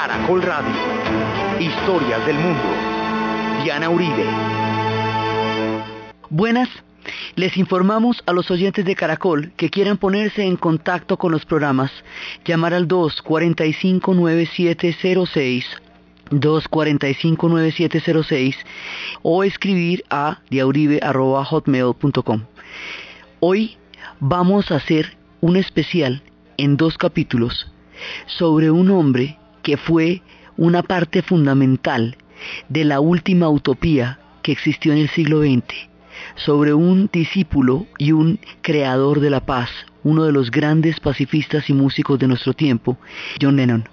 Caracol Radio. Historias del mundo. Diana Uribe. Buenas. Les informamos a los oyentes de Caracol que quieran ponerse en contacto con los programas, llamar al 245-9706, 245-9706 o escribir a diauribe.hotmail.com. Hoy vamos a hacer un especial en dos capítulos sobre un hombre que fue una parte fundamental de la última utopía que existió en el siglo XX, sobre un discípulo y un creador de la paz, uno de los grandes pacifistas y músicos de nuestro tiempo, John Lennon.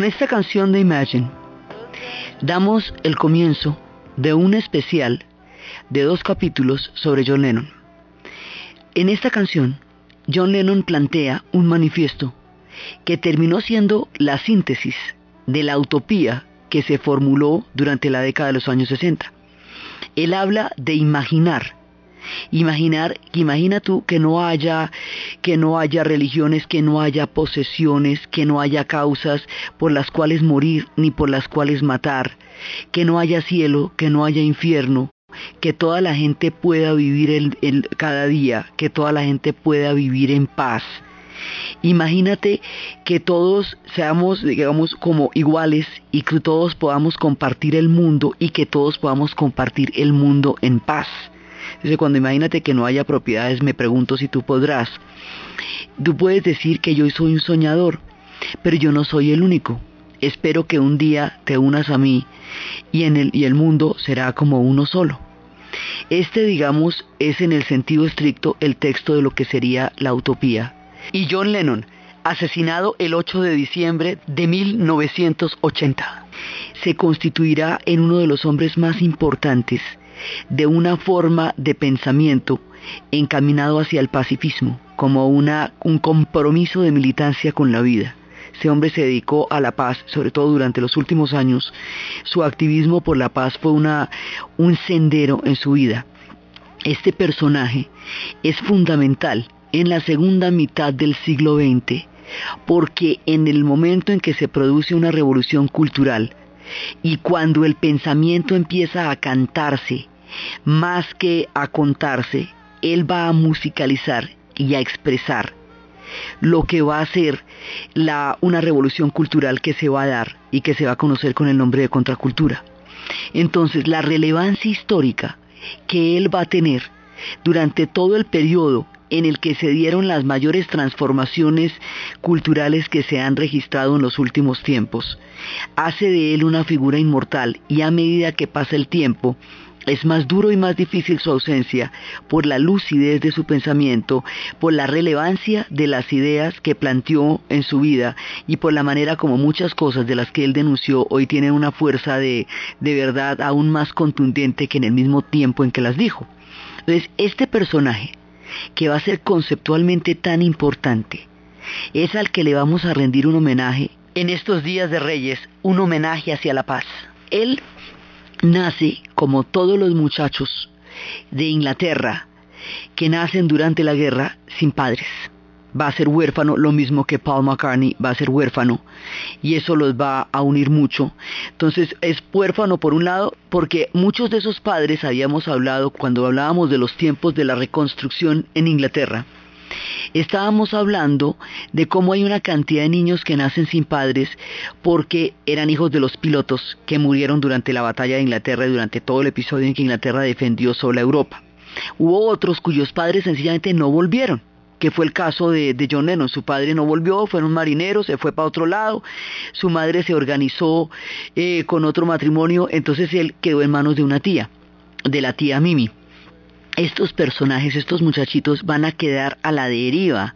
Con esta canción de Imagine damos el comienzo de un especial de dos capítulos sobre John Lennon. En esta canción, John Lennon plantea un manifiesto que terminó siendo la síntesis de la utopía que se formuló durante la década de los años 60. Él habla de imaginar Imaginar, imagina tú que no haya, que no haya religiones, que no haya posesiones, que no haya causas por las cuales morir ni por las cuales matar, que no haya cielo, que no haya infierno, que toda la gente pueda vivir el, cada día, que toda la gente pueda vivir en paz. Imagínate que todos seamos, digamos, como iguales y que todos podamos compartir el mundo y que todos podamos compartir el mundo en paz. Dice, cuando imagínate que no haya propiedades, me pregunto si tú podrás. Tú puedes decir que yo soy un soñador, pero yo no soy el único. Espero que un día te unas a mí y, en el, y el mundo será como uno solo. Este, digamos, es en el sentido estricto el texto de lo que sería la utopía. Y John Lennon, asesinado el 8 de diciembre de 1980, se constituirá en uno de los hombres más importantes de una forma de pensamiento encaminado hacia el pacifismo, como una, un compromiso de militancia con la vida. Ese hombre se dedicó a la paz, sobre todo durante los últimos años. Su activismo por la paz fue una, un sendero en su vida. Este personaje es fundamental en la segunda mitad del siglo XX, porque en el momento en que se produce una revolución cultural y cuando el pensamiento empieza a cantarse más que a contarse, él va a musicalizar y a expresar lo que va a ser la, una revolución cultural que se va a dar y que se va a conocer con el nombre de contracultura. Entonces, la relevancia histórica que él va a tener durante todo el periodo en el que se dieron las mayores transformaciones culturales que se han registrado en los últimos tiempos, hace de él una figura inmortal y a medida que pasa el tiempo, es más duro y más difícil su ausencia por la lucidez de su pensamiento, por la relevancia de las ideas que planteó en su vida y por la manera como muchas cosas de las que él denunció hoy tienen una fuerza de, de verdad aún más contundente que en el mismo tiempo en que las dijo. Entonces, este personaje, que va a ser conceptualmente tan importante, es al que le vamos a rendir un homenaje en estos días de Reyes, un homenaje hacia la paz. Él nace como todos los muchachos de Inglaterra que nacen durante la guerra sin padres. Va a ser huérfano, lo mismo que Paul McCartney va a ser huérfano, y eso los va a unir mucho. Entonces es huérfano por un lado, porque muchos de esos padres habíamos hablado cuando hablábamos de los tiempos de la reconstrucción en Inglaterra Estábamos hablando de cómo hay una cantidad de niños que nacen sin padres porque eran hijos de los pilotos que murieron durante la batalla de Inglaterra y durante todo el episodio en que Inglaterra defendió sola Europa. Hubo otros cuyos padres sencillamente no volvieron que fue el caso de, John Lennon. Su padre no volvió, fue un marinero, se fue para otro lado, su madre se organizó eh, con otro matrimonio, entonces él quedó en manos de una tía, de la tía Mimi estos personajes, estos muchachitos van a quedar a la deriva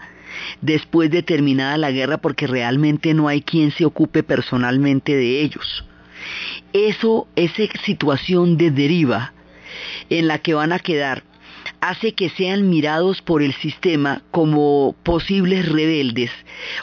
después de terminada la guerra porque realmente no hay quien se ocupe personalmente de ellos. Eso, esa situación de deriva en la que van a quedar hace que sean mirados por el sistema como posibles rebeldes,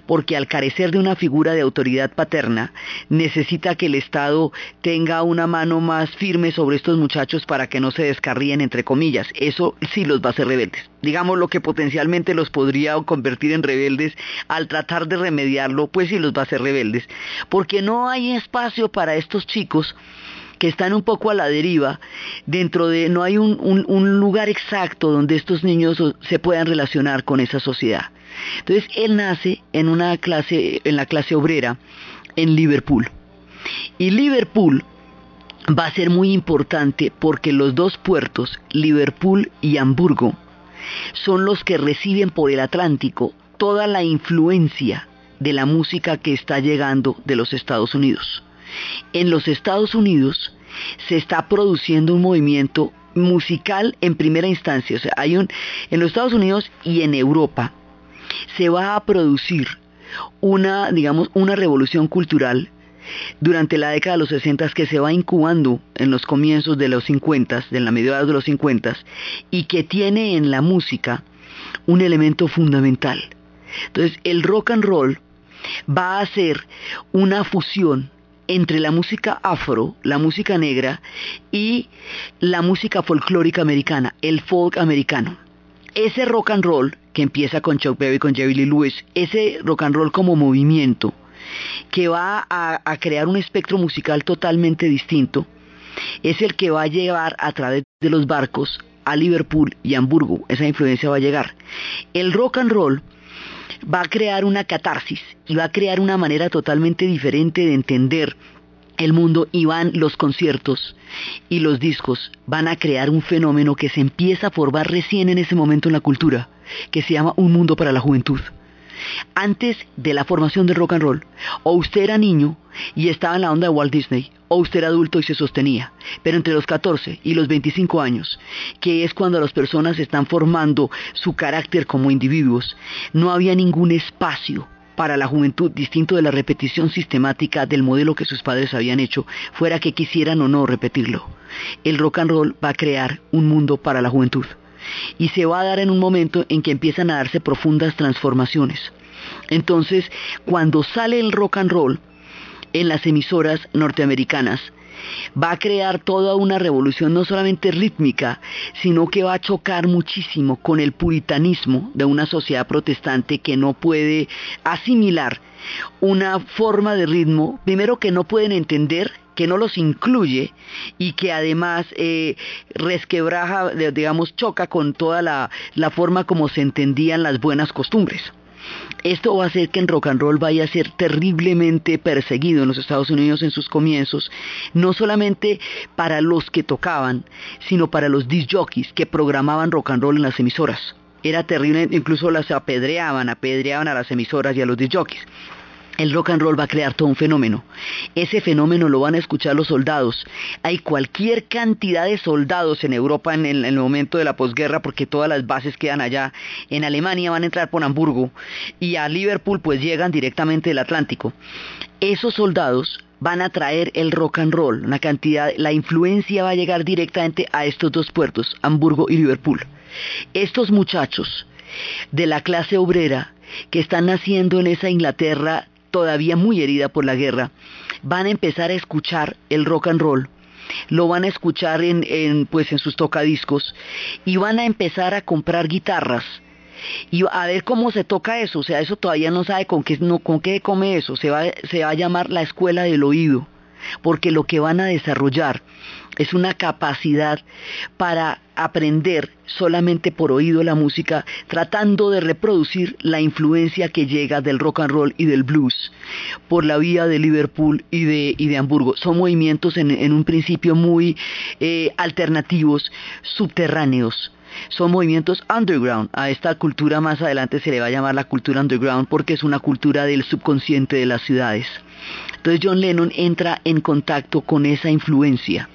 porque al carecer de una figura de autoridad paterna, necesita que el Estado tenga una mano más firme sobre estos muchachos para que no se descarríen, entre comillas. Eso sí los va a hacer rebeldes. Digamos lo que potencialmente los podría convertir en rebeldes, al tratar de remediarlo, pues sí los va a hacer rebeldes, porque no hay espacio para estos chicos que están un poco a la deriva, dentro de no hay un, lugar exacto donde estos niños se puedan relacionar con esa sociedad. Entonces él nace en una clase, en la clase obrera, en Liverpool. Y Liverpool va a ser muy importante porque los dos puertos, Liverpool y Hamburgo, son los que reciben por el Atlántico toda la influencia de la música que está llegando de los Estados Unidos. En los Estados Unidos se está produciendo un movimiento musical en primera instancia. O sea, hay un, en los Estados Unidos y en Europa se va a producir una, digamos, una revolución cultural durante la década de los 60 que se va incubando en los comienzos de los 50, de la mediados de los 50, y que tiene en la música un elemento fundamental. Entonces, el rock and roll va a ser una fusión entre la música afro, la música negra y la música folclórica americana, el folk americano. Ese rock and roll que empieza con Chuck Berry, con Jerry Lee Lewis, ese rock and roll como movimiento que va a, a crear un espectro musical totalmente distinto, es el que va a llevar a través de los barcos a Liverpool y Hamburgo. Esa influencia va a llegar. El rock and roll va a crear una catarsis y va a crear una manera totalmente diferente de entender el mundo y van los conciertos y los discos van a crear un fenómeno que se empieza a formar recién en ese momento en la cultura, que se llama un mundo para la juventud antes de la formación del rock and roll, o usted era niño y estaba en la onda de Walt Disney, o usted era adulto y se sostenía. Pero entre los 14 y los 25 años, que es cuando las personas están formando su carácter como individuos, no había ningún espacio para la juventud distinto de la repetición sistemática del modelo que sus padres habían hecho, fuera que quisieran o no repetirlo. El rock and roll va a crear un mundo para la juventud y se va a dar en un momento en que empiezan a darse profundas transformaciones. Entonces, cuando sale el rock and roll en las emisoras norteamericanas, va a crear toda una revolución no solamente rítmica, sino que va a chocar muchísimo con el puritanismo de una sociedad protestante que no puede asimilar una forma de ritmo, primero que no pueden entender que no los incluye y que además eh, resquebraja, digamos, choca con toda la, forma como se entendían las buenas costumbres. Esto va a hacer que el rock and roll vaya a ser terriblemente perseguido en los Estados Unidos en sus comienzos, no solamente para los que tocaban, sino para los disc jockeys que programaban rock and roll en las emisoras. Era terrible, incluso las apedreaban, apedreaban a las emisoras y a los disc jockeys. El rock and roll va a crear todo un fenómeno. Ese fenómeno lo van a escuchar los soldados. Hay cualquier cantidad de soldados en Europa en el, momento de la posguerra porque todas las bases quedan allá. En Alemania van a entrar por Hamburgo y a Liverpool pues llegan directamente del Atlántico. Esos soldados van a traer el rock and roll, cantidad, la influencia va a llegar directamente a estos dos puertos, Hamburgo y Liverpool. Estos muchachos de la clase obrera que están naciendo en esa Inglaterra todavía muy herida por la guerra, van a empezar a escuchar el rock and roll, lo van a escuchar en, pues en sus tocadiscos y van a empezar a comprar guitarras. Y a ver cómo se toca eso, o sea, eso todavía no sabe con qué, no, con qué come eso, se va, se va a llamar la escuela del oído, porque lo que van a desarrollar es una capacidad para aprender solamente por oído la música, tratando de reproducir la influencia que llega del rock and roll y del blues por la vía de Liverpool y de, y de Hamburgo. Son movimientos en, un principio muy eh, alternativos, subterráneos. Son movimientos underground. A esta cultura más adelante se le va a llamar la cultura underground porque es una cultura del subconsciente de las ciudades. Entonces John Lennon entra en contacto con esa influencia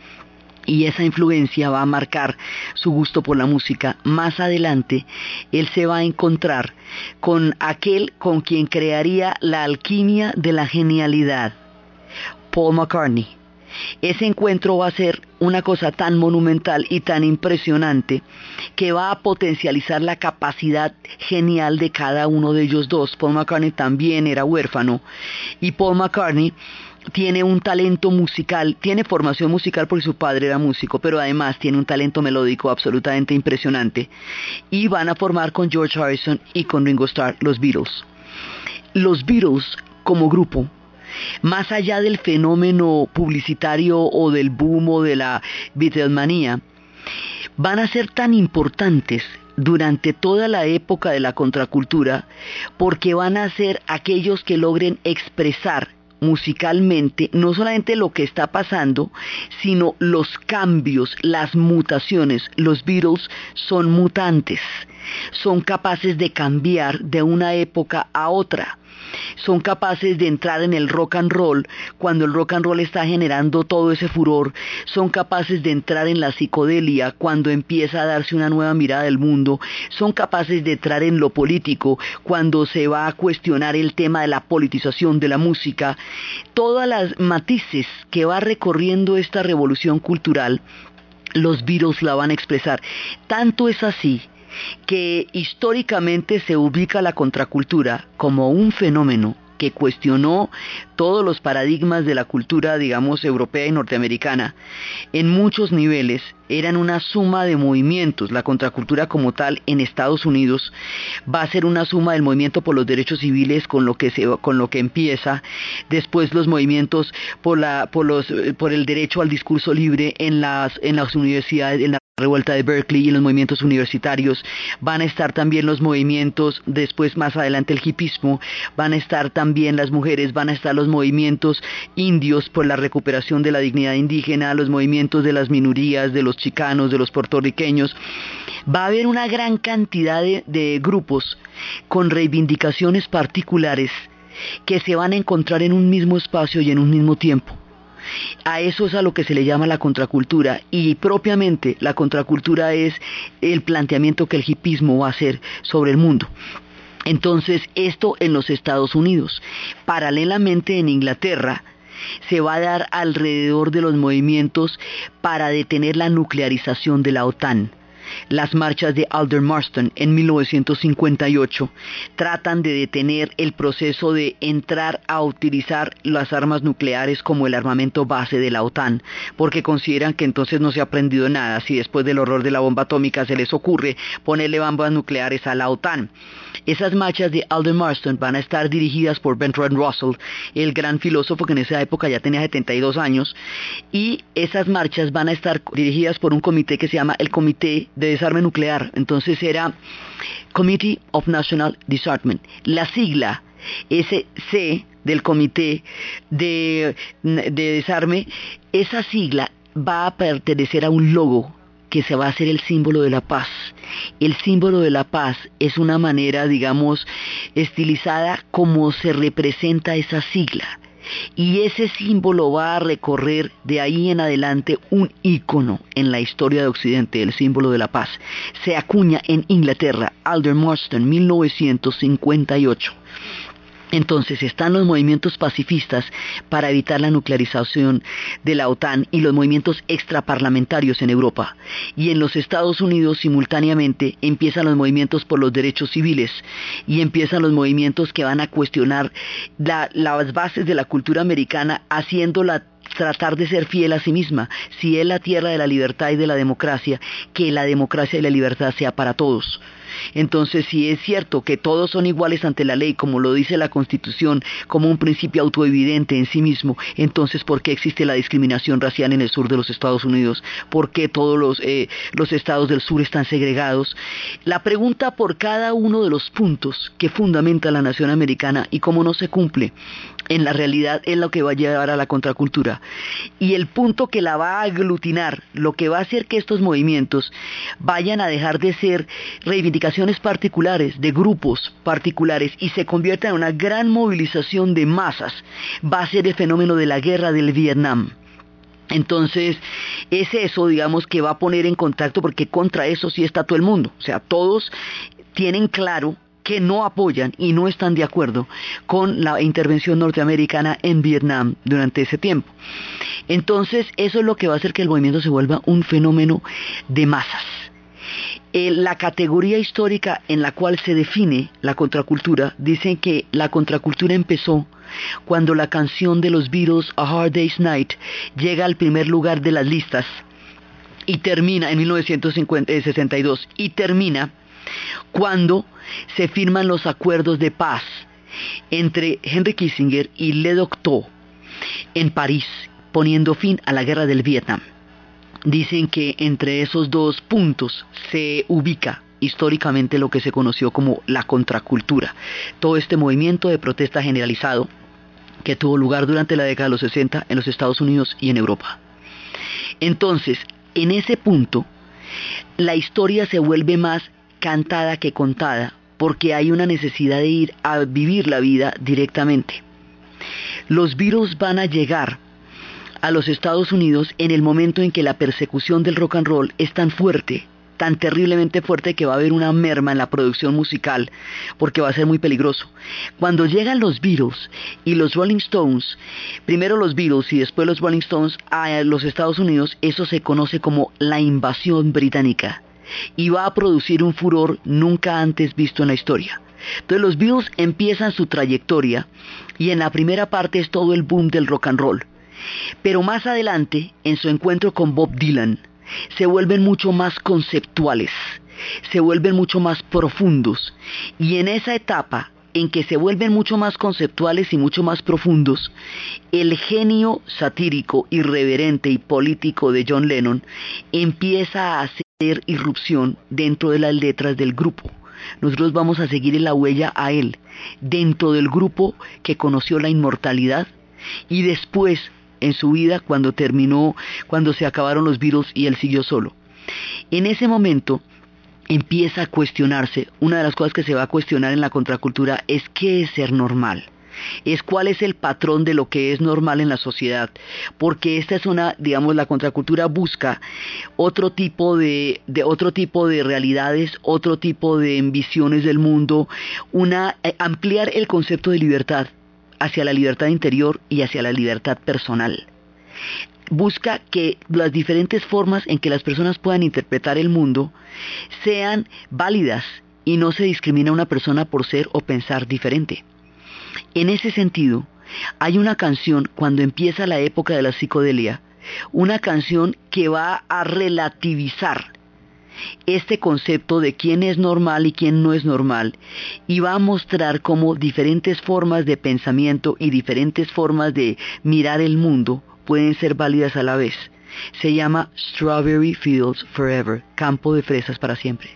y esa influencia va a marcar su gusto por la música. Más adelante, él se va a encontrar con aquel con quien crearía la alquimia de la genialidad, Paul McCartney. Ese encuentro va a ser una cosa tan monumental y tan impresionante que va a potencializar la capacidad genial de cada uno de ellos dos. Paul McCartney también era huérfano y Paul McCartney tiene un talento musical, tiene formación musical porque su padre era músico, pero además tiene un talento melódico absolutamente impresionante. Y van a formar con George Harrison y con Ringo Starr los Beatles. Los Beatles como grupo, más allá del fenómeno publicitario o del boom o de la Beatlemanía, van a ser tan importantes durante toda la época de la contracultura porque van a ser aquellos que logren expresar musicalmente no solamente lo que está pasando, sino los cambios, las mutaciones. Los Beatles son mutantes, son capaces de cambiar de una época a otra. Son capaces de entrar en el rock and roll cuando el rock and roll está generando todo ese furor, son capaces de entrar en la psicodelia cuando empieza a darse una nueva mirada del mundo, son capaces de entrar en lo político cuando se va a cuestionar el tema de la politización de la música, todas las matices que va recorriendo esta revolución cultural, los Beatles la van a expresar. Tanto es así que históricamente se ubica la contracultura como un fenómeno que cuestionó todos los paradigmas de la cultura, digamos, europea y norteamericana, en muchos niveles eran una suma de movimientos. La contracultura como tal en Estados Unidos va a ser una suma del movimiento por los derechos civiles con lo que, con lo que empieza, después los movimientos por, la, por, los, por el derecho al discurso libre en las, en las universidades, la revuelta de Berkeley y los movimientos universitarios, van a estar también los movimientos, después más adelante el hipismo, van a estar también las mujeres, van a estar los movimientos indios por la recuperación de la dignidad indígena, los movimientos de las minorías, de los chicanos, de los puertorriqueños. Va a haber una gran cantidad de, de grupos con reivindicaciones particulares que se van a encontrar en un mismo espacio y en un mismo tiempo. A eso es a lo que se le llama la contracultura y propiamente la contracultura es el planteamiento que el hipismo va a hacer sobre el mundo. Entonces, esto en los Estados Unidos. Paralelamente en Inglaterra, se va a dar alrededor de los movimientos para detener la nuclearización de la OTAN. Las marchas de Alder Marston en 1958 tratan de detener el proceso de entrar a utilizar las armas nucleares como el armamento base de la OTAN, porque consideran que entonces no se ha aprendido nada si después del horror de la bomba atómica se les ocurre ponerle bombas nucleares a la OTAN. Esas marchas de Alder Marston van a estar dirigidas por Bertrand Russell, el gran filósofo que en esa época ya tenía 72 años, y esas marchas van a estar dirigidas por un comité que se llama el Comité de Desarme Nuclear. Entonces era Committee of National Disarmament. La sigla SC del Comité de, de Desarme, esa sigla va a pertenecer a un logo que se va a hacer el símbolo de la paz. El símbolo de la paz es una manera, digamos, estilizada como se representa esa sigla. Y ese símbolo va a recorrer de ahí en adelante un ícono en la historia de Occidente, el símbolo de la paz. Se acuña en Inglaterra, Alder Marston, 1958. Entonces están los movimientos pacifistas para evitar la nuclearización de la OTAN y los movimientos extraparlamentarios en Europa. Y en los Estados Unidos simultáneamente empiezan los movimientos por los derechos civiles y empiezan los movimientos que van a cuestionar las bases de la cultura americana haciéndola tratar de ser fiel a sí misma. Si es la tierra de la libertad y de la democracia, que la democracia y la libertad sea para todos. Entonces, si es cierto que todos son iguales ante la ley, como lo dice la Constitución, como un principio autoevidente en sí mismo, entonces, ¿por qué existe la discriminación racial en el sur de los Estados Unidos? ¿Por qué todos los, eh, los estados del sur están segregados? La pregunta por cada uno de los puntos que fundamenta la nación americana y cómo no se cumple en la realidad es lo que va a llevar a la contracultura. Y el punto que la va a aglutinar, lo que va a hacer que estos movimientos vayan a dejar de ser reivindicaciones particulares, de grupos particulares, y se conviertan en una gran movilización de masas, va a ser el fenómeno de la guerra del Vietnam. Entonces, es eso, digamos, que va a poner en contacto, porque contra eso sí está todo el mundo. O sea, todos tienen claro que no apoyan y no están de acuerdo con la intervención norteamericana en Vietnam durante ese tiempo. Entonces, eso es lo que va a hacer que el movimiento se vuelva un fenómeno de masas. Eh, la categoría histórica en la cual se define la contracultura, dicen que la contracultura empezó cuando la canción de los Beatles A Hard Day's Night llega al primer lugar de las listas y termina en 1962 y termina cuando se firman los acuerdos de paz entre Henry Kissinger y Le Docteur en París, poniendo fin a la guerra del Vietnam. Dicen que entre esos dos puntos se ubica históricamente lo que se conoció como la contracultura, todo este movimiento de protesta generalizado que tuvo lugar durante la década de los 60 en los Estados Unidos y en Europa. Entonces, en ese punto, la historia se vuelve más cantada que contada, porque hay una necesidad de ir a vivir la vida directamente. Los virus van a llegar a los Estados Unidos en el momento en que la persecución del rock and roll es tan fuerte, tan terriblemente fuerte que va a haber una merma en la producción musical, porque va a ser muy peligroso. Cuando llegan los Beatles y los Rolling Stones, primero los Beatles y después los Rolling Stones a los Estados Unidos, eso se conoce como la invasión británica y va a producir un furor nunca antes visto en la historia. Entonces los Beatles empiezan su trayectoria y en la primera parte es todo el boom del rock and roll. Pero más adelante, en su encuentro con Bob Dylan, se vuelven mucho más conceptuales, se vuelven mucho más profundos y en esa etapa en que se vuelven mucho más conceptuales y mucho más profundos, el genio satírico, irreverente y político de John Lennon empieza a hacer irrupción dentro de las letras del grupo. Nosotros vamos a seguir en la huella a él, dentro del grupo que conoció la inmortalidad y después en su vida cuando terminó, cuando se acabaron los virus y él siguió solo. En ese momento empieza a cuestionarse, una de las cosas que se va a cuestionar en la contracultura es qué es ser normal es cuál es el patrón de lo que es normal en la sociedad, porque esta es una, digamos, la contracultura busca otro tipo de, de otro tipo de realidades, otro tipo de visiones del mundo, una eh, ampliar el concepto de libertad hacia la libertad interior y hacia la libertad personal busca que las diferentes formas en que las personas puedan interpretar el mundo sean válidas y no se discrimina a una persona por ser o pensar diferente. En ese sentido, hay una canción cuando empieza la época de la psicodelia, una canción que va a relativizar este concepto de quién es normal y quién no es normal y va a mostrar cómo diferentes formas de pensamiento y diferentes formas de mirar el mundo pueden ser válidas a la vez. Se llama Strawberry Fields Forever, campo de fresas para siempre.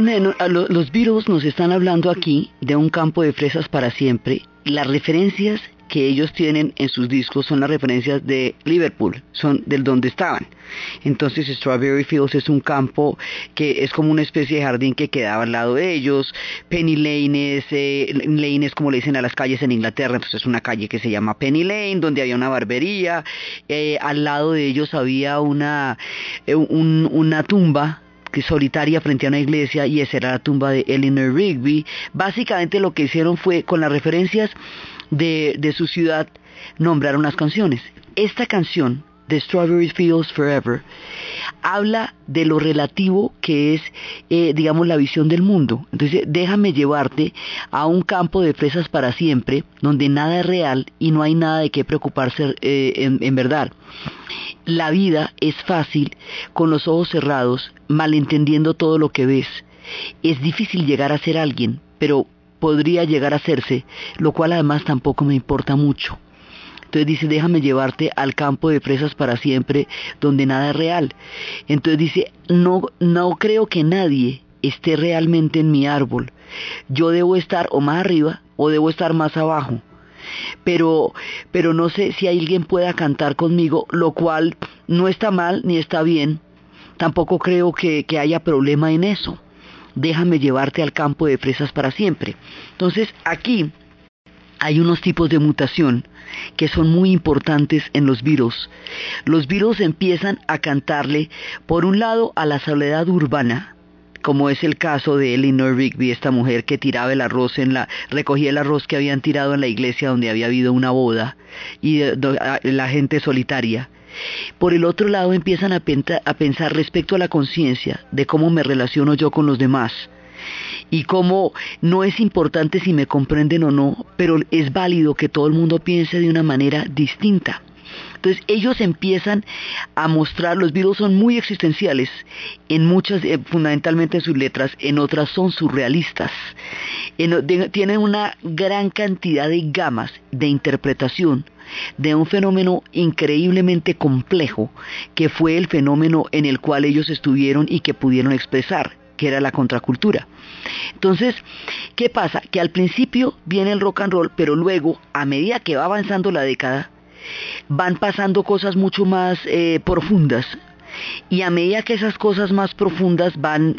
Los Beatles nos están hablando aquí de un campo de fresas para siempre. Las referencias que ellos tienen en sus discos son las referencias de Liverpool, son del donde estaban. Entonces Strawberry Fields es un campo que es como una especie de jardín que quedaba al lado de ellos. Penny Lane es, eh, Lane es como le dicen a las calles en Inglaterra, entonces es una calle que se llama Penny Lane, donde había una barbería. Eh, al lado de ellos había una, eh, una tumba solitaria frente a una iglesia y esa era la tumba de Eleanor Rigby. Básicamente lo que hicieron fue con las referencias de, su ciudad nombrar unas canciones. Esta canción, de Strawberry Fields Forever, habla de lo relativo que es, eh, digamos, la visión del mundo. Entonces, déjame llevarte a un campo de fresas para siempre, donde nada es real y no hay nada de qué preocuparse eh, en, en verdad. La vida es fácil con los ojos cerrados, malentendiendo todo lo que ves. Es difícil llegar a ser alguien, pero podría llegar a hacerse, lo cual además tampoco me importa mucho. Entonces dice, déjame llevarte al campo de fresas para siempre, donde nada es real. Entonces dice, no, no creo que nadie esté realmente en mi árbol. Yo debo estar o más arriba o debo estar más abajo. Pero, pero no sé si alguien pueda cantar conmigo, lo cual no está mal ni está bien. Tampoco creo que, que haya problema en eso déjame llevarte al campo de fresas para siempre. Entonces aquí hay unos tipos de mutación que son muy importantes en los virus. Los virus empiezan a cantarle, por un lado, a la soledad urbana, como es el caso de Eleanor Rigby, esta mujer que tiraba el arroz en la, recogía el arroz que habían tirado en la iglesia donde había habido una boda, y la gente solitaria. Por el otro lado empiezan a, pensar respecto a la conciencia de cómo me relaciono yo con los demás y cómo no es importante si me comprenden o no, pero es válido que todo el mundo piense de una manera distinta. Entonces ellos empiezan a mostrar, los virus son muy existenciales, en muchas, eh, fundamentalmente en sus letras, en otras son surrealistas. tienen una gran cantidad de gamas de interpretación de un fenómeno increíblemente complejo que fue el fenómeno en el cual ellos estuvieron y que pudieron expresar que era la contracultura. Entonces, ¿qué pasa? Que al principio viene el rock and roll, pero luego, a medida que va avanzando la década, van pasando cosas mucho más eh, profundas. Y a medida que esas cosas más profundas van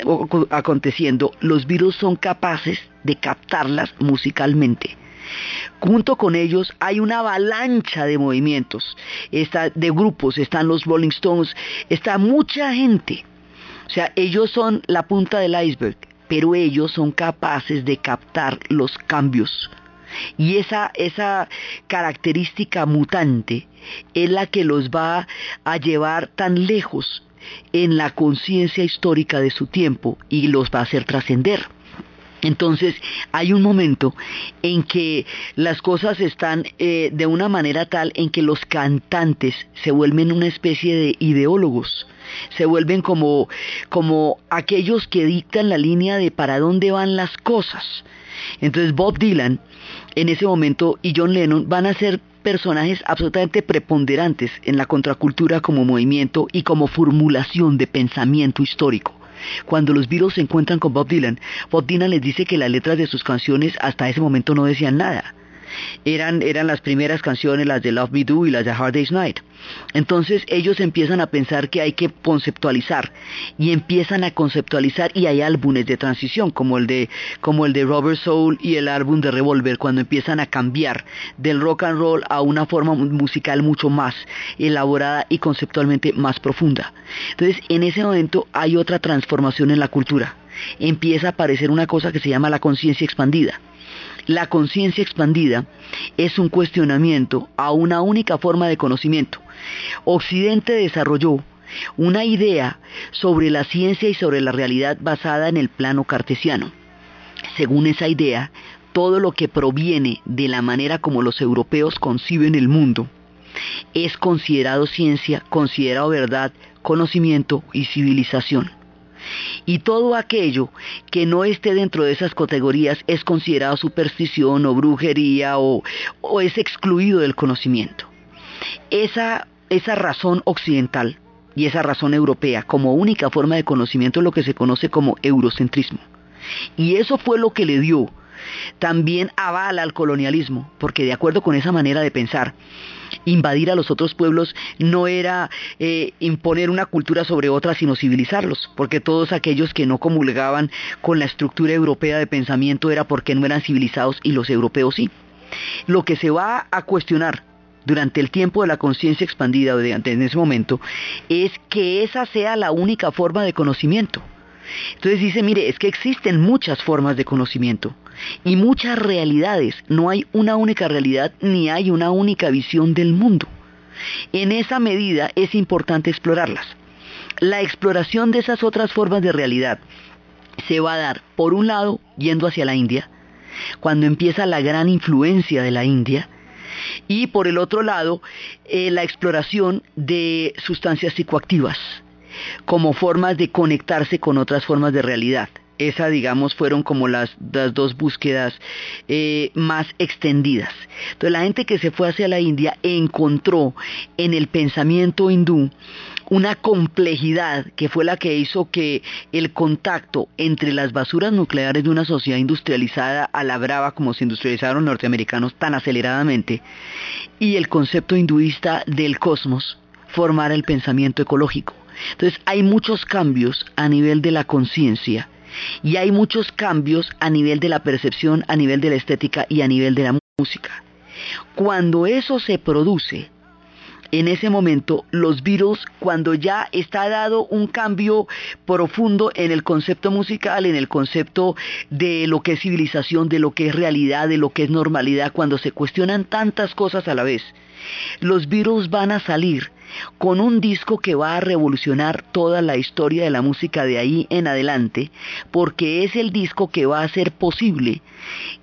aconteciendo, los virus son capaces de captarlas musicalmente. Junto con ellos hay una avalancha de movimientos, está, de grupos, están los Rolling Stones, está mucha gente. O sea, ellos son la punta del iceberg, pero ellos son capaces de captar los cambios. Y esa, esa característica mutante es la que los va a llevar tan lejos en la conciencia histórica de su tiempo y los va a hacer trascender. Entonces hay un momento en que las cosas están eh, de una manera tal en que los cantantes se vuelven una especie de ideólogos, se vuelven como, como aquellos que dictan la línea de para dónde van las cosas. Entonces Bob Dylan en ese momento y John Lennon van a ser personajes absolutamente preponderantes en la contracultura como movimiento y como formulación de pensamiento histórico. Cuando los Beatles se encuentran con Bob Dylan, Bob Dylan les dice que las letras de sus canciones hasta ese momento no decían nada. Eran, eran las primeras canciones, las de Love Me Do y las de Hard Day's Night. Entonces ellos empiezan a pensar que hay que conceptualizar y empiezan a conceptualizar y hay álbumes de transición como el de, como el de Robert Soul y el álbum de Revolver cuando empiezan a cambiar del rock and roll a una forma musical mucho más elaborada y conceptualmente más profunda. Entonces en ese momento hay otra transformación en la cultura. Empieza a aparecer una cosa que se llama la conciencia expandida la conciencia expandida es un cuestionamiento a una única forma de conocimiento. Occidente desarrolló una idea sobre la ciencia y sobre la realidad basada en el plano cartesiano. Según esa idea, todo lo que proviene de la manera como los europeos conciben el mundo es considerado ciencia, considerado verdad, conocimiento y civilización. Y todo aquello que no esté dentro de esas categorías es considerado superstición o brujería o, es excluido del conocimiento. Esa, esa razón occidental y esa razón europea como única forma de conocimiento es lo que se conoce como eurocentrismo. Y eso fue lo que le dio también avala al colonialismo, porque de acuerdo con esa manera de pensar, invadir a los otros pueblos no era eh, imponer una cultura sobre otra, sino civilizarlos, porque todos aquellos que no comulgaban con la estructura europea de pensamiento era porque no eran civilizados y los europeos sí. Lo que se va a cuestionar durante el tiempo de la conciencia expandida en ese momento es que esa sea la única forma de conocimiento. Entonces dice, mire, es que existen muchas formas de conocimiento y muchas realidades. No hay una única realidad ni hay una única visión del mundo. En esa medida es importante explorarlas. La exploración de esas otras formas de realidad se va a dar, por un lado, yendo hacia la India, cuando empieza la gran influencia de la India, y por el otro lado, eh, la exploración de sustancias psicoactivas como formas de conectarse con otras formas de realidad. Esa, digamos, fueron como las, dos búsquedas eh, más extendidas. Entonces la gente que se fue hacia la India encontró en el pensamiento hindú una complejidad que fue la que hizo que el contacto entre las basuras nucleares de una sociedad industrializada a la brava como se industrializaron norteamericanos tan aceleradamente y el concepto hinduista del cosmos formara el pensamiento ecológico. Entonces hay muchos cambios a nivel de la conciencia y hay muchos cambios a nivel de la percepción, a nivel de la estética y a nivel de la música. Cuando eso se produce, en ese momento los virus, cuando ya está dado un cambio profundo en el concepto musical, en el concepto de lo que es civilización, de lo que es realidad, de lo que es normalidad, cuando se cuestionan tantas cosas a la vez, los virus van a salir con un disco que va a revolucionar toda la historia de la música de ahí en adelante, porque es el disco que va a hacer posible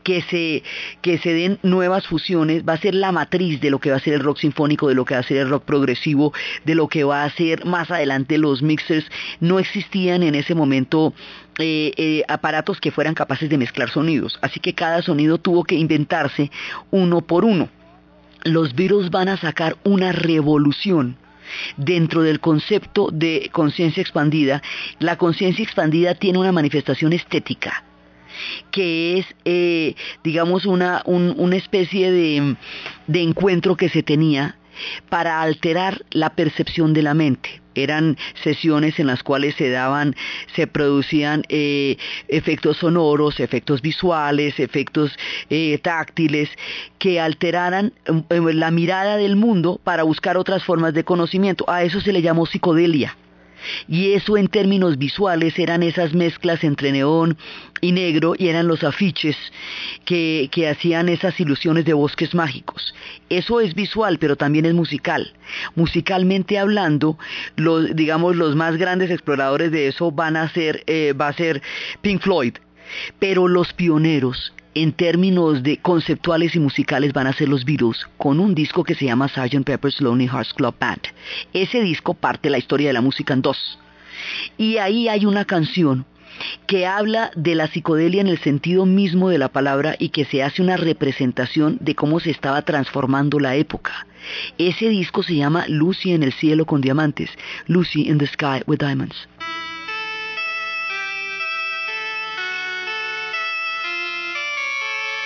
que se, que se den nuevas fusiones, va a ser la matriz de lo que va a ser el rock sinfónico, de lo que va a ser el rock progresivo, de lo que va a ser más adelante los mixers. No existían en ese momento eh, eh, aparatos que fueran capaces de mezclar sonidos, así que cada sonido tuvo que inventarse uno por uno los virus van a sacar una revolución dentro del concepto de conciencia expandida. La conciencia expandida tiene una manifestación estética que es, eh, digamos, una, una especie de, de encuentro que se tenía para alterar la percepción de la mente. Eran sesiones en las cuales se daban, se producían eh, efectos sonoros, efectos visuales, efectos eh, táctiles que alteraran eh, la mirada del mundo para buscar otras formas de conocimiento. A eso se le llamó psicodelia. Y eso en términos visuales eran esas mezclas entre neón y negro y eran los afiches que, que, hacían esas ilusiones de bosques mágicos. Eso es visual, pero también es musical. Musicalmente hablando, los, digamos, los más grandes exploradores de eso van a ser, eh, va a ser Pink Floyd. Pero los pioneros en términos de conceptuales y musicales van a ser los Beatles con un disco que se llama Sgt. Pepper's Lonely Hearts Club Band. Ese disco parte la historia de la música en dos. Y ahí hay una canción que habla de la psicodelia en el sentido mismo de la palabra y que se hace una representación de cómo se estaba transformando la época. Ese disco se llama Lucy en el cielo con diamantes, Lucy in the sky with diamonds.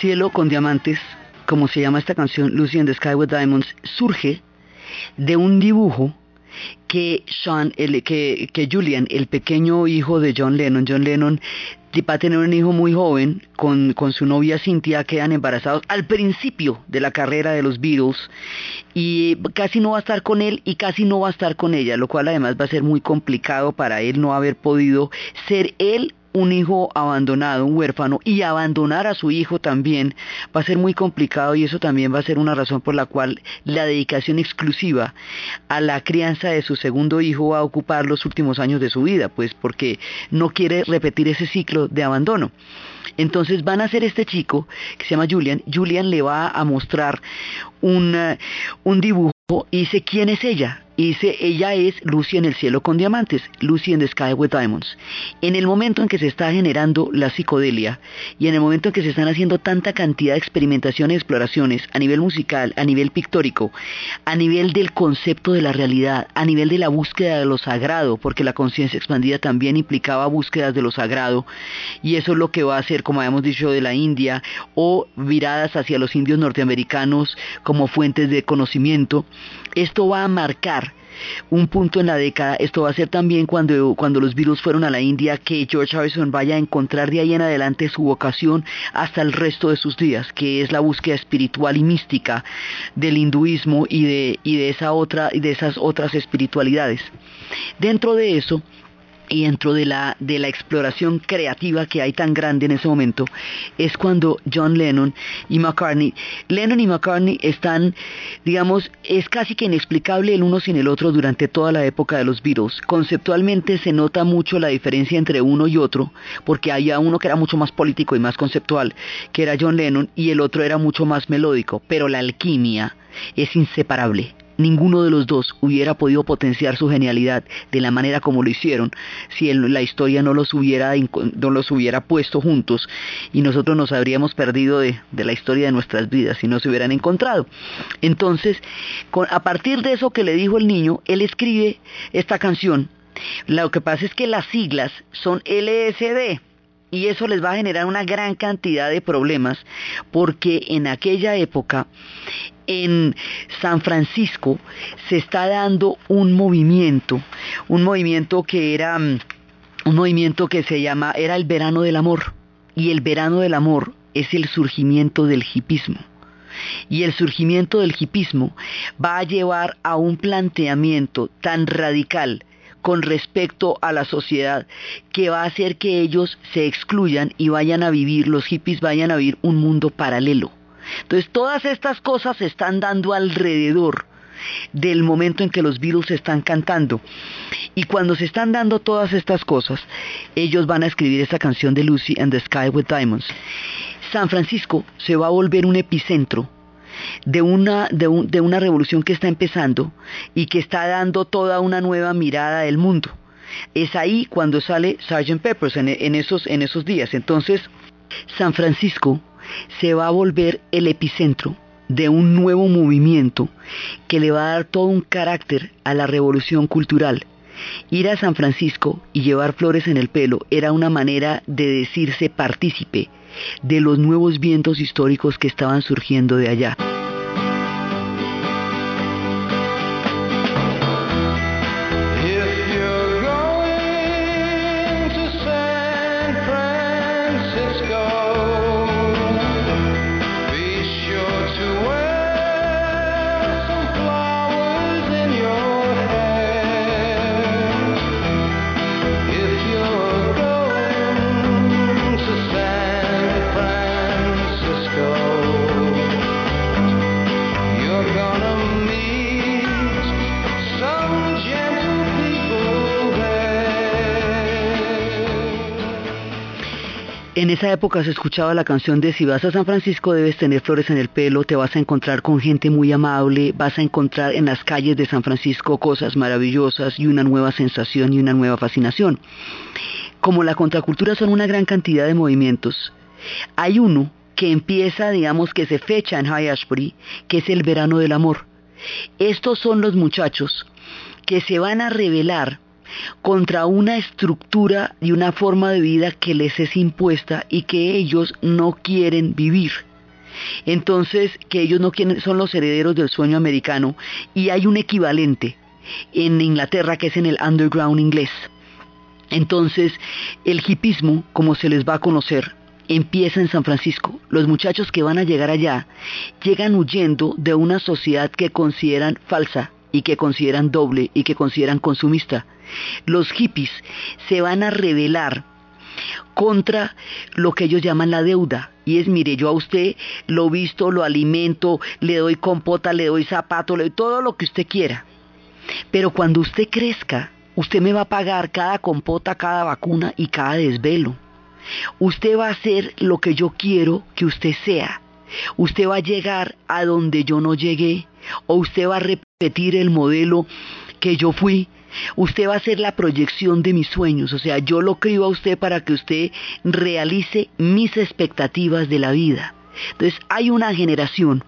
Cielo con diamantes, como se llama esta canción, Lucy in the Sky with Diamonds, surge de un dibujo que Sean, el, que, que Julian, el pequeño hijo de John Lennon, John Lennon va a tener un hijo muy joven con, con su novia Cynthia, quedan embarazados al principio de la carrera de los Beatles y casi no va a estar con él y casi no va a estar con ella, lo cual además va a ser muy complicado para él no haber podido ser él un hijo abandonado, un huérfano, y abandonar a su hijo también va a ser muy complicado y eso también va a ser una razón por la cual la dedicación exclusiva a la crianza de su segundo hijo va a ocupar los últimos años de su vida, pues porque no quiere repetir ese ciclo de abandono. Entonces van a hacer este chico que se llama Julian, Julian le va a mostrar un, un dibujo y dice quién es ella. Y dice, ella es Lucy en el cielo con diamantes, Lucy in the sky with diamonds. En el momento en que se está generando la psicodelia y en el momento en que se están haciendo tanta cantidad de experimentaciones y exploraciones a nivel musical, a nivel pictórico, a nivel del concepto de la realidad, a nivel de la búsqueda de lo sagrado, porque la conciencia expandida también implicaba búsquedas de lo sagrado, y eso es lo que va a hacer, como habíamos dicho, de la India, o viradas hacia los indios norteamericanos como fuentes de conocimiento. Esto va a marcar un punto en la década. Esto va a ser también cuando, cuando los virus fueron a la India que George Harrison vaya a encontrar de ahí en adelante su vocación hasta el resto de sus días, que es la búsqueda espiritual y mística del hinduismo y de, y de esa otra, y de esas otras espiritualidades. Dentro de eso, y dentro de la, de la exploración creativa que hay tan grande en ese momento, es cuando John Lennon y McCartney, Lennon y McCartney están, digamos, es casi que inexplicable el uno sin el otro durante toda la época de los Beatles. Conceptualmente se nota mucho la diferencia entre uno y otro, porque había uno que era mucho más político y más conceptual, que era John Lennon, y el otro era mucho más melódico, pero la alquimia es inseparable ninguno de los dos hubiera podido potenciar su genialidad de la manera como lo hicieron si la historia no los hubiera no los hubiera puesto juntos y nosotros nos habríamos perdido de, la historia de nuestras vidas si no se hubieran encontrado. Entonces a partir de eso que le dijo el niño él escribe esta canción. Lo que pasa es que las siglas son LSD y eso les va a generar una gran cantidad de problemas porque en aquella época en San Francisco se está dando un movimiento, un movimiento que era um, un movimiento que se llama era el verano del amor y el verano del amor es el surgimiento del hipismo. Y el surgimiento del hipismo va a llevar a un planteamiento tan radical con respecto a la sociedad que va a hacer que ellos se excluyan y vayan a vivir, los hippies vayan a vivir un mundo paralelo. Entonces todas estas cosas se están dando alrededor del momento en que los Beatles están cantando. Y cuando se están dando todas estas cosas, ellos van a escribir esta canción de Lucy and the Sky with Diamonds. San Francisco se va a volver un epicentro de una, de, un, de una revolución que está empezando y que está dando toda una nueva mirada del mundo. Es ahí cuando sale Sgt. Peppers en, esos, en esos días. Entonces, San Francisco se va a volver el epicentro de un nuevo movimiento que le va a dar todo un carácter a la revolución cultural. Ir a San Francisco y llevar flores en el pelo era una manera de decirse partícipe de los nuevos vientos históricos que estaban surgiendo de allá. En esa época se escuchaba la canción de si vas a San Francisco debes tener flores en el pelo, te vas a encontrar con gente muy amable, vas a encontrar en las calles de San Francisco cosas maravillosas y una nueva sensación y una nueva fascinación. Como la contracultura son una gran cantidad de movimientos, hay uno que empieza, digamos, que se fecha en High Ashbury, que es el verano del amor. Estos son los muchachos que se van a revelar contra una estructura y una forma de vida que les es impuesta y que ellos no quieren vivir. Entonces, que ellos no quieren, son los herederos del sueño americano y hay un equivalente en Inglaterra que es en el underground inglés. Entonces, el hipismo, como se les va a conocer, empieza en San Francisco. Los muchachos que van a llegar allá llegan huyendo de una sociedad que consideran falsa y que consideran doble y que consideran consumista los hippies se van a rebelar contra lo que ellos llaman la deuda. Y es, mire, yo a usted lo visto, lo alimento, le doy compota, le doy zapato, le doy todo lo que usted quiera. Pero cuando usted crezca, usted me va a pagar cada compota, cada vacuna y cada desvelo. Usted va a hacer lo que yo quiero que usted sea. Usted va a llegar a donde yo no llegué. O usted va a repetir el modelo que yo fui Usted va a ser la proyección de mis sueños, o sea, yo lo creo a usted para que usted realice mis expectativas de la vida. Entonces, hay una generación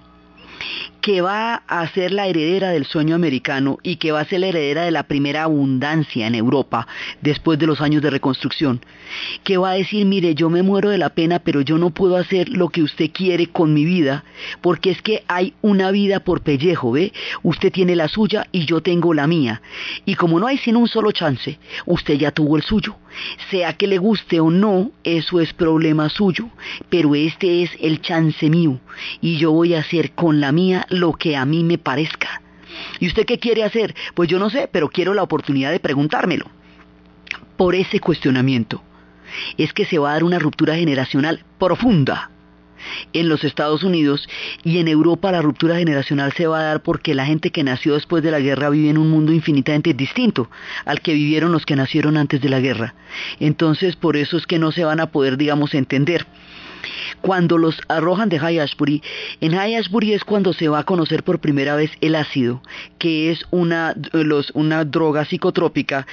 que va a ser la heredera del sueño americano y que va a ser la heredera de la primera abundancia en Europa después de los años de reconstrucción, que va a decir, mire, yo me muero de la pena, pero yo no puedo hacer lo que usted quiere con mi vida, porque es que hay una vida por pellejo, ¿ve? Usted tiene la suya y yo tengo la mía. Y como no hay sino un solo chance, usted ya tuvo el suyo. Sea que le guste o no, eso es problema suyo, pero este es el chance mío y yo voy a hacer con la mía lo que a mí me parezca. ¿Y usted qué quiere hacer? Pues yo no sé, pero quiero la oportunidad de preguntármelo. Por ese cuestionamiento es que se va a dar una ruptura generacional profunda en los Estados Unidos y en Europa la ruptura generacional se va a dar porque la gente que nació después de la guerra vive en un mundo infinitamente distinto al que vivieron los que nacieron antes de la guerra. Entonces por eso es que no se van a poder, digamos, entender. Cuando los arrojan de High Ashbury, en High Ashbury es cuando se va a conocer por primera vez el ácido, que es una, una droga psicotrópica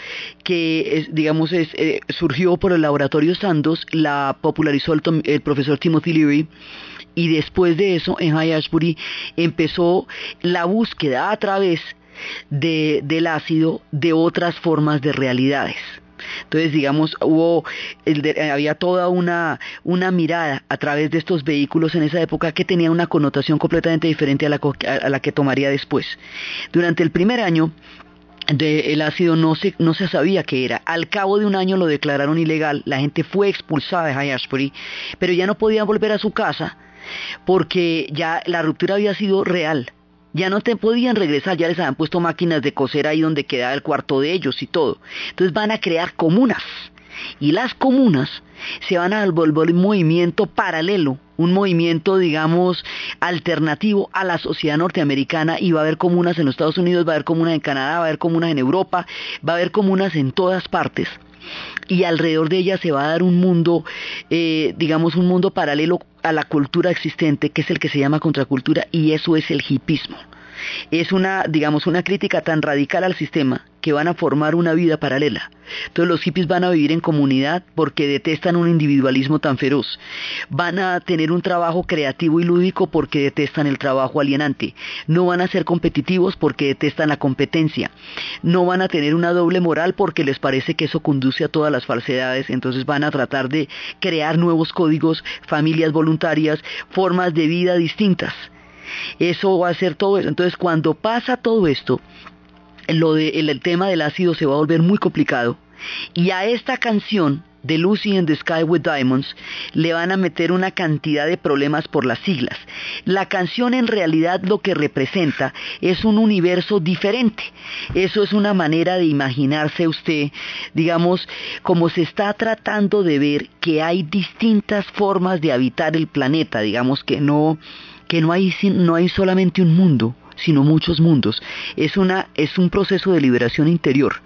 que, digamos, es, eh, surgió por el laboratorio Sandoz, la popularizó el, profesor Timothy Leary, y después de eso en High Ashbury empezó la búsqueda a través de, del ácido de otras formas de realidades. Entonces, digamos, hubo, había toda una, una mirada a través de estos vehículos en esa época que tenía una connotación completamente diferente a la, a la que tomaría después. Durante el primer año, el ácido no se, no se sabía qué era. Al cabo de un año lo declararon ilegal, la gente fue expulsada de High Ashbury, pero ya no podían volver a su casa porque ya la ruptura había sido real. Ya no te podían regresar, ya les habían puesto máquinas de coser ahí donde quedaba el cuarto de ellos y todo. Entonces van a crear comunas. Y las comunas se van a volver un movimiento paralelo, un movimiento, digamos, alternativo a la sociedad norteamericana y va a haber comunas en los Estados Unidos, va a haber comunas en Canadá, va a haber comunas en Europa, va a haber comunas en todas partes y alrededor de ella se va a dar un mundo, eh, digamos, un mundo paralelo a la cultura existente, que es el que se llama contracultura, y eso es el hipismo. Es una, digamos, una crítica tan radical al sistema que van a formar una vida paralela. Entonces los hippies van a vivir en comunidad porque detestan un individualismo tan feroz. Van a tener un trabajo creativo y lúdico porque detestan el trabajo alienante. No van a ser competitivos porque detestan la competencia. No van a tener una doble moral porque les parece que eso conduce a todas las falsedades. Entonces van a tratar de crear nuevos códigos, familias voluntarias, formas de vida distintas. Eso va a ser todo eso. Entonces, cuando pasa todo esto, lo de, el, tema del ácido se va a volver muy complicado. Y a esta canción de Lucy in the Sky with Diamonds le van a meter una cantidad de problemas por las siglas. La canción en realidad lo que representa es un universo diferente. Eso es una manera de imaginarse usted, digamos, como se está tratando de ver que hay distintas formas de habitar el planeta, digamos que no que no hay, no hay solamente un mundo, sino muchos mundos. Es, una, es un proceso de liberación interior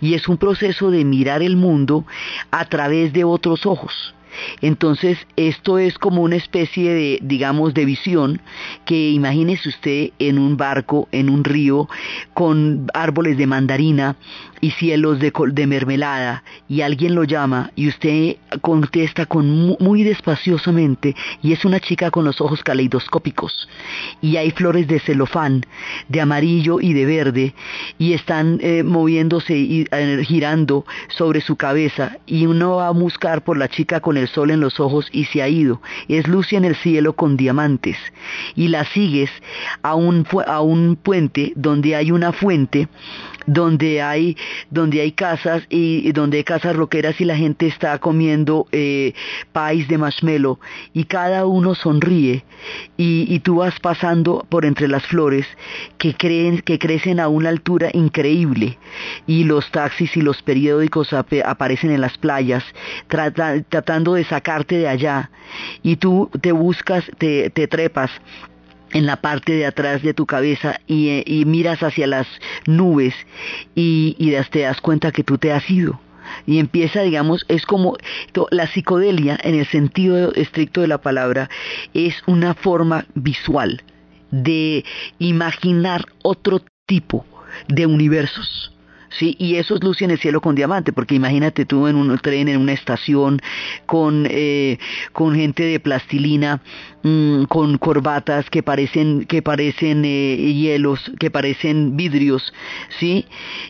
y es un proceso de mirar el mundo a través de otros ojos. Entonces, esto es como una especie de, digamos, de visión que imagínese usted en un barco, en un río, con árboles de mandarina y cielos de, mermelada, y alguien lo llama y usted contesta con muy despaciosamente, y es una chica con los ojos caleidoscópicos, y hay flores de celofán, de amarillo y de verde, y están eh, moviéndose y eh, girando sobre su cabeza, y uno va a buscar por la chica con el sol en los ojos y se ha ido. Es luz en el cielo con diamantes. Y la sigues a un, a un puente donde hay una fuente donde hay, donde hay casas y, donde hay casas roqueras y la gente está comiendo eh, de marshmallow. Y cada uno sonríe y, y, tú vas pasando por entre las flores que, creen, que crecen a una altura increíble. Y los taxis y los periódicos aparecen en las playas tratando de sacarte de allá. Y tú te buscas, te, te trepas en la parte de atrás de tu cabeza y, eh, miras hacia las nubes y, y te das cuenta que tú te has ido y empieza, digamos, es como la psicodelia en el sentido estricto de la palabra, es una forma visual de imaginar otro tipo de universos. ¿Sí? Y eso es luz en el cielo con diamante, porque imagínate tú en un tren, en una estación, con, eh, con gente de plastilina, mmm, con corbatas que parecen, que parecen eh, hielos, que parecen vidrios, ¿sí?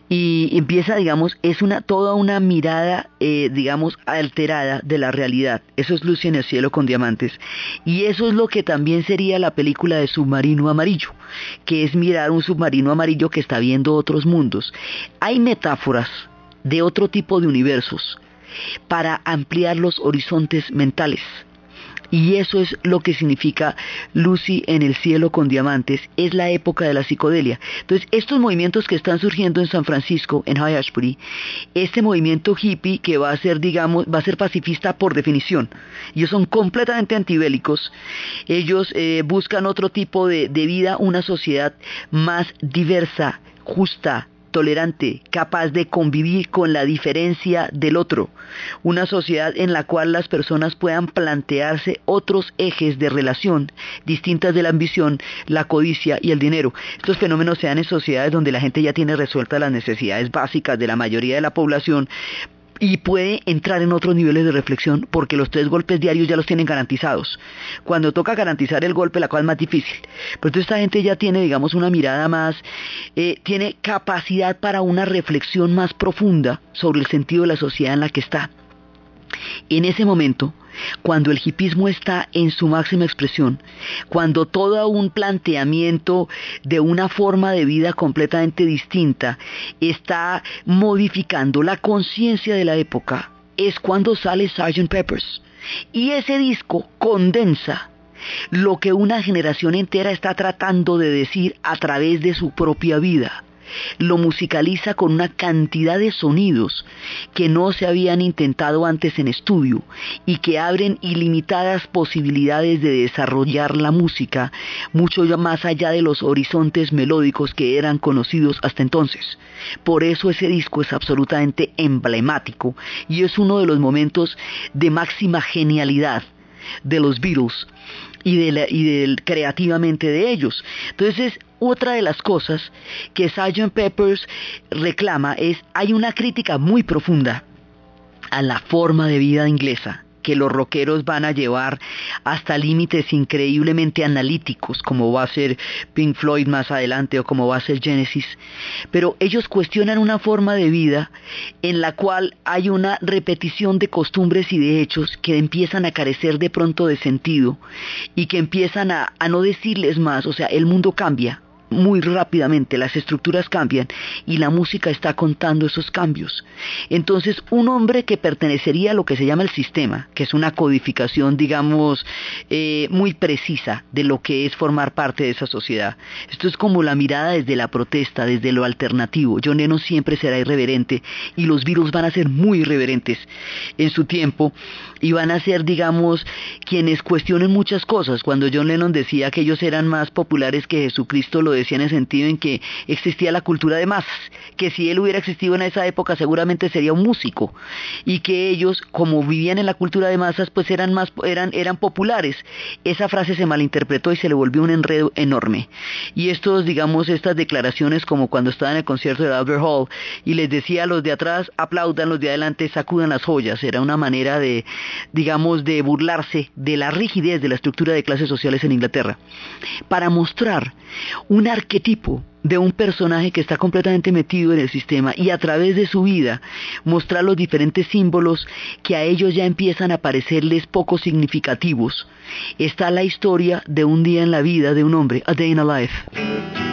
Y empieza, digamos, es una, toda una mirada, eh, digamos, alterada de la realidad. Eso es luz en el cielo con diamantes. Y eso es lo que también sería la película de Submarino Amarillo, que es mirar un submarino amarillo que está viendo otros mundos. Hay metáforas de otro tipo de universos para ampliar los horizontes mentales. Y eso es lo que significa Lucy en el cielo con diamantes, es la época de la psicodelia. Entonces, estos movimientos que están surgiendo en San Francisco, en High Ashbury, este movimiento hippie que va a ser, digamos, va a ser pacifista por definición. Ellos son completamente antibélicos. Ellos eh, buscan otro tipo de, de vida, una sociedad más diversa, justa, tolerante, capaz de convivir con la diferencia del otro, una sociedad en la cual las personas puedan plantearse otros ejes de relación distintas de la ambición, la codicia y el dinero. Estos fenómenos se dan en sociedades donde la gente ya tiene resueltas las necesidades básicas de la mayoría de la población, y puede entrar en otros niveles de reflexión porque los tres golpes diarios ya los tienen garantizados. Cuando toca garantizar el golpe, la cosa es más difícil. Pero entonces esta gente ya tiene, digamos, una mirada más, eh, tiene capacidad para una reflexión más profunda sobre el sentido de la sociedad en la que está. En ese momento, cuando el hipismo está en su máxima expresión, cuando todo un planteamiento de una forma de vida completamente distinta está modificando la conciencia de la época, es cuando sale Sgt. Peppers. Y ese disco condensa lo que una generación entera está tratando de decir a través de su propia vida lo musicaliza con una cantidad de sonidos que no se habían intentado antes en estudio y que abren ilimitadas posibilidades de desarrollar la música mucho más allá de los horizontes melódicos que eran conocidos hasta entonces. Por eso ese disco es absolutamente emblemático y es uno de los momentos de máxima genialidad de los Beatles y, de y del creativamente de ellos. Entonces, otra de las cosas que Sgt. Peppers reclama es, hay una crítica muy profunda a la forma de vida inglesa que los rockeros van a llevar hasta límites increíblemente analíticos, como va a ser Pink Floyd más adelante o como va a ser Genesis. Pero ellos cuestionan una forma de vida en la cual hay una repetición de costumbres y de hechos que empiezan a carecer de pronto de sentido y que empiezan a, a no decirles más, o sea, el mundo cambia, muy rápidamente, las estructuras cambian y la música está contando esos cambios. Entonces, un hombre que pertenecería a lo que se llama el sistema, que es una codificación, digamos, eh, muy precisa de lo que es formar parte de esa sociedad. Esto es como la mirada desde la protesta, desde lo alternativo. John Lennon siempre será irreverente y los virus van a ser muy irreverentes en su tiempo y van a ser, digamos, quienes cuestionen muchas cosas. Cuando John Lennon decía que ellos eran más populares que Jesucristo, lo decía en el sentido en que existía la cultura de masas, que si él hubiera existido en esa época seguramente sería un músico y que ellos como vivían en la cultura de masas pues eran más eran eran populares. Esa frase se malinterpretó y se le volvió un enredo enorme. Y estos digamos estas declaraciones como cuando estaba en el concierto de Albert Hall y les decía a los de atrás aplaudan, los de adelante sacudan las joyas, era una manera de digamos de burlarse de la rigidez de la estructura de clases sociales en Inglaterra para mostrar un arquetipo de un personaje que está completamente metido en el sistema y a través de su vida mostrar los diferentes símbolos que a ellos ya empiezan a parecerles poco significativos, está la historia de un día en la vida de un hombre, A Day in a Life.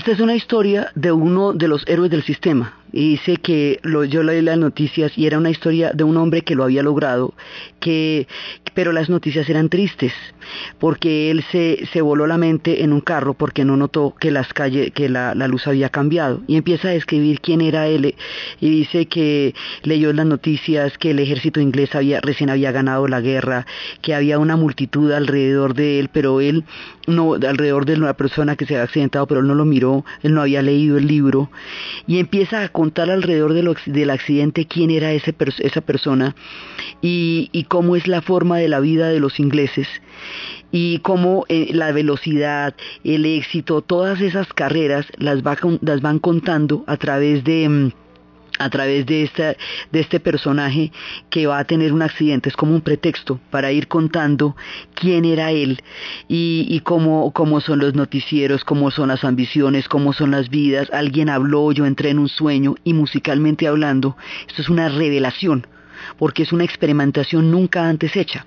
Esta es una historia de uno de los héroes del sistema. Y dice que yo leí las noticias y era una historia de un hombre que lo había logrado, que, pero las noticias eran tristes, porque él se, se voló la mente en un carro porque no notó que las calles, que la, la luz había cambiado. Y empieza a describir quién era él y dice que leyó las noticias que el ejército inglés había, recién había ganado la guerra, que había una multitud alrededor de él, pero él no, alrededor de una persona que se había accidentado, pero él no lo miró, él no había leído el libro, y empieza a contar alrededor del accidente quién era ese, esa persona y, y, cómo es la forma de la vida de los ingleses y cómo eh, la velocidad, el éxito, todas esas carreras las, las van contando a través de a través de, esta, de este personaje que va a tener un accidente. Es como un pretexto para ir contando quién era él y, cómo, cómo son los noticieros, cómo son las ambiciones, cómo son las vidas. Alguien habló, yo entré en un sueño y musicalmente hablando, esto es una revelación porque es una experimentación nunca antes hecha.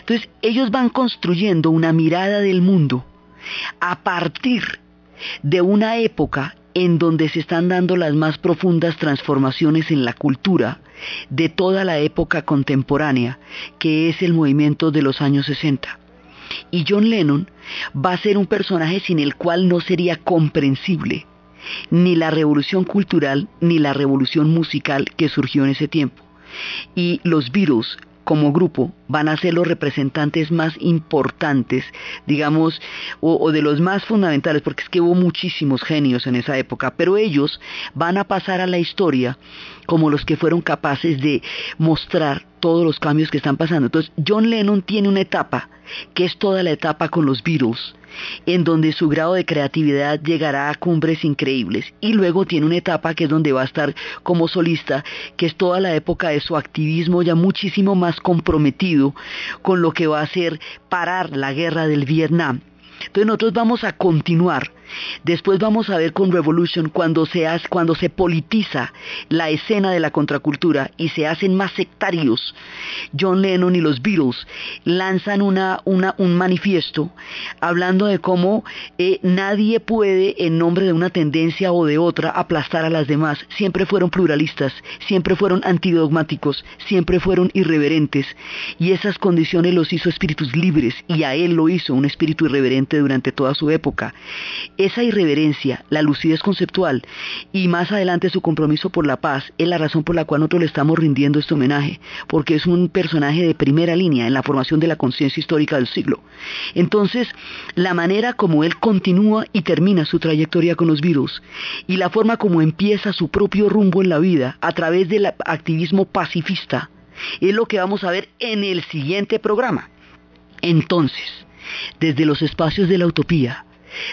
Entonces ellos van construyendo una mirada del mundo a partir de una época en donde se están dando las más profundas transformaciones en la cultura de toda la época contemporánea, que es el movimiento de los años 60. Y John Lennon va a ser un personaje sin el cual no sería comprensible ni la revolución cultural ni la revolución musical que surgió en ese tiempo. Y los Beatles como grupo van a ser los representantes más importantes, digamos, o, de los más fundamentales, porque es que hubo muchísimos genios en esa época, pero ellos van a pasar a la historia como los que fueron capaces de mostrar todos los cambios que están pasando. Entonces, John Lennon tiene una etapa, que es toda la etapa con los Beatles, en donde su grado de creatividad llegará a cumbres increíbles. Y luego tiene una etapa que es donde va a estar como solista, que es toda la época de su activismo ya muchísimo más comprometido con lo que va a hacer parar la guerra del Vietnam. Entonces nosotros vamos a continuar Después vamos a ver con Revolution cuando se, hace, cuando se politiza la escena de la contracultura y se hacen más sectarios. John Lennon y los Beatles lanzan una, un manifiesto hablando de cómo eh, nadie puede en nombre de una tendencia o de otra aplastar a las demás. Siempre fueron pluralistas, siempre fueron antidogmáticos, siempre fueron irreverentes y esas condiciones los hizo espíritus libres y a él lo hizo un espíritu irreverente durante toda su época esa irreverencia, la lucidez conceptual y más adelante su compromiso por la paz es la razón por la cual nosotros le estamos rindiendo este homenaje, porque es un personaje de primera línea en la formación de la conciencia histórica del siglo. Entonces, la manera como él continúa y termina su trayectoria con los virus y la forma como empieza su propio rumbo en la vida a través del activismo pacifista es lo que vamos a ver en el siguiente programa. Entonces, desde los espacios de la utopía,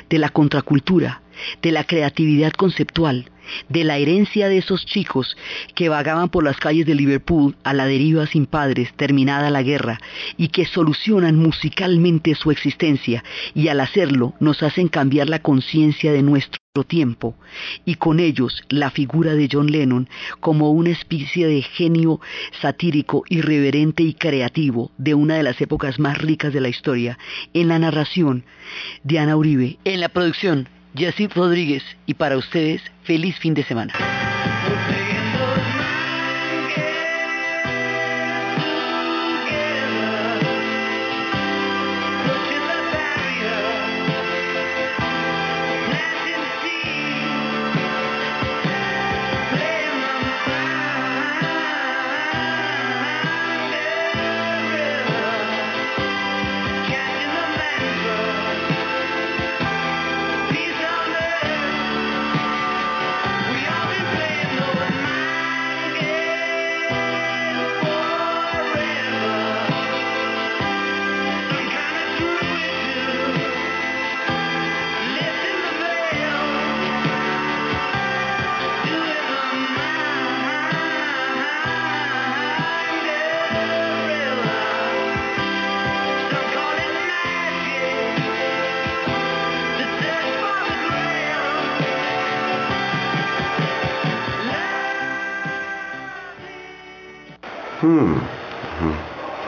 de la contracultura, de la creatividad conceptual, de la herencia de esos chicos que vagaban por las calles de Liverpool a la deriva sin padres, terminada la guerra, y que solucionan musicalmente su existencia, y al hacerlo nos hacen cambiar la conciencia de nuestro tiempo, y con ellos la figura de John Lennon como una especie de genio satírico, irreverente y creativo de una de las épocas más ricas de la historia, en la narración de Ana Uribe, en la producción Yacid Rodríguez y para ustedes, feliz fin de semana.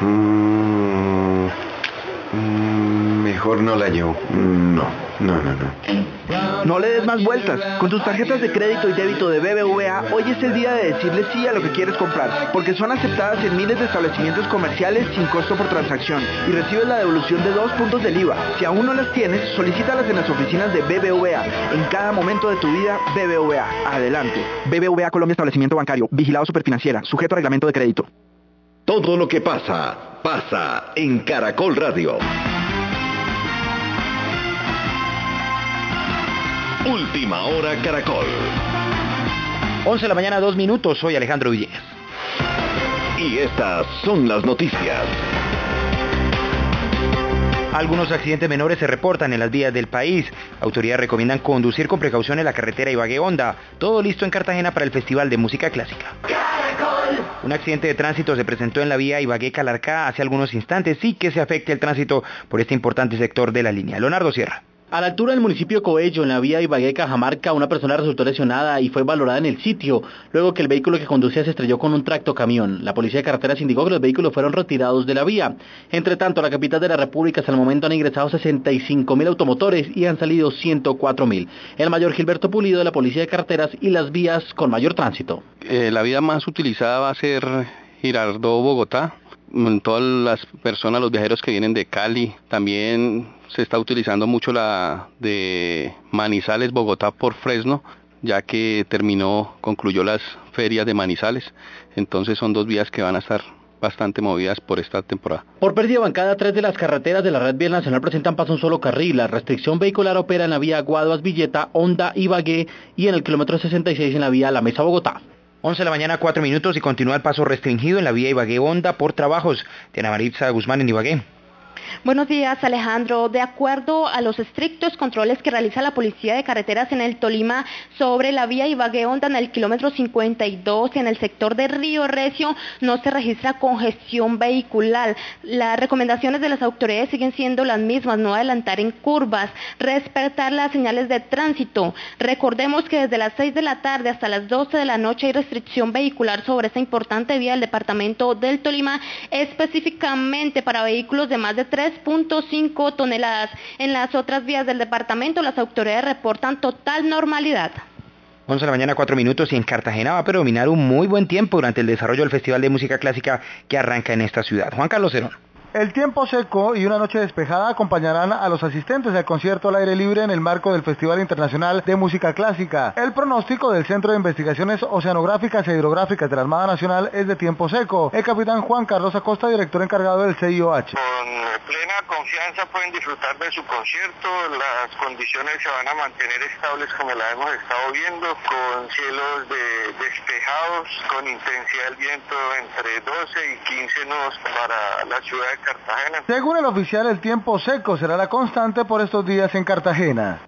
Hmm. Mejor no la llevo. No, no, no, no. No le des más vueltas. Con tus tarjetas de crédito y débito de BBVA, hoy es el día de decirle sí a lo que quieres comprar, porque son aceptadas en miles de establecimientos comerciales sin costo por transacción y recibes la devolución de dos puntos del IVA. Si aún no las tienes, solicítalas en las oficinas de BBVA. En cada momento de tu vida, BBVA. Adelante. BBVA Colombia Establecimiento Bancario. Vigilado Superfinanciera. Sujeto a reglamento de crédito. Todo lo que pasa, pasa en Caracol Radio. Última hora Caracol. 11 de la mañana, dos minutos. Soy Alejandro Villegas. Y estas son las noticias. Algunos accidentes menores se reportan en las vías del país. Autoridades recomiendan conducir con precaución en la carretera Ibagué Honda. Todo listo en Cartagena para el Festival de Música Clásica. Un accidente de tránsito se presentó en la vía Ibagué Calarcá hace algunos instantes y que se afecte el tránsito por este importante sector de la línea. Leonardo Sierra. A la altura del municipio Coello, en la vía Ibagué-Cajamarca, una persona resultó lesionada y fue valorada en el sitio, luego que el vehículo que conducía se estrelló con un tracto camión. La policía de carreteras indicó que los vehículos fueron retirados de la vía. Entre tanto, la capital de la República hasta el momento han ingresado 65 mil automotores y han salido 104 mil. El mayor Gilberto Pulido de la policía de carreteras y las vías con mayor tránsito. Eh, la vía más utilizada va a ser Girardot-Bogotá. Todas las personas, los viajeros que vienen de Cali, también se está utilizando mucho la de Manizales, Bogotá por Fresno, ya que terminó, concluyó las ferias de Manizales. Entonces son dos vías que van a estar bastante movidas por esta temporada. Por pérdida bancada, tres de las carreteras de la red vial nacional presentan paso un solo carril. La restricción vehicular opera en la vía Guaduas Villeta, Honda Ibagué y en el kilómetro 66 en la vía La Mesa Bogotá. 11 de la mañana, 4 minutos y continúa el paso restringido en la vía Ibagué Honda por trabajos. Diana Maritza Guzmán en Ibagué. Buenos días, Alejandro. De acuerdo a los estrictos controles que realiza la Policía de Carreteras en el Tolima sobre la vía Ibagué Honda en el kilómetro 52 en el sector de Río Recio, no se registra congestión vehicular. Las recomendaciones de las autoridades siguen siendo las mismas, no adelantar en curvas, respetar las señales de tránsito. Recordemos que desde las 6 de la tarde hasta las 12 de la noche hay restricción vehicular sobre esta importante vía del departamento del Tolima, específicamente para vehículos de más de 3.5 toneladas. En las otras vías del departamento las autoridades reportan total normalidad. 11 de la mañana, 4 minutos y en Cartagena va a predominar un muy buen tiempo durante el desarrollo del Festival de Música Clásica que arranca en esta ciudad. Juan Carlos Cerón. El tiempo seco y una noche despejada acompañarán a los asistentes al concierto al aire libre en el marco del Festival Internacional de Música Clásica. El pronóstico del Centro de Investigaciones Oceanográficas e Hidrográficas de la Armada Nacional es de tiempo seco. El capitán Juan Carlos Acosta, director encargado del CIOH. Con plena confianza pueden disfrutar de su concierto, las condiciones se van a mantener estables como la hemos estado viendo, con cielos de despejados, con intensidad del viento entre 12 y 15 nudos para la ciudad de Cartagena. Según el oficial, el tiempo seco será la constante por estos días en Cartagena.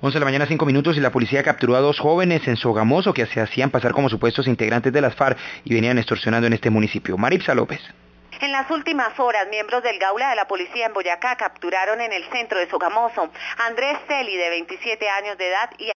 11 de la mañana, 5 minutos y la policía capturó a dos jóvenes en Sogamoso que se hacían pasar como supuestos integrantes de las FARC y venían extorsionando en este municipio. Maripsa López. En las últimas horas, miembros del Gaula de la Policía en Boyacá capturaron en el centro de Sogamoso a Andrés Celi, de 27 años de edad, y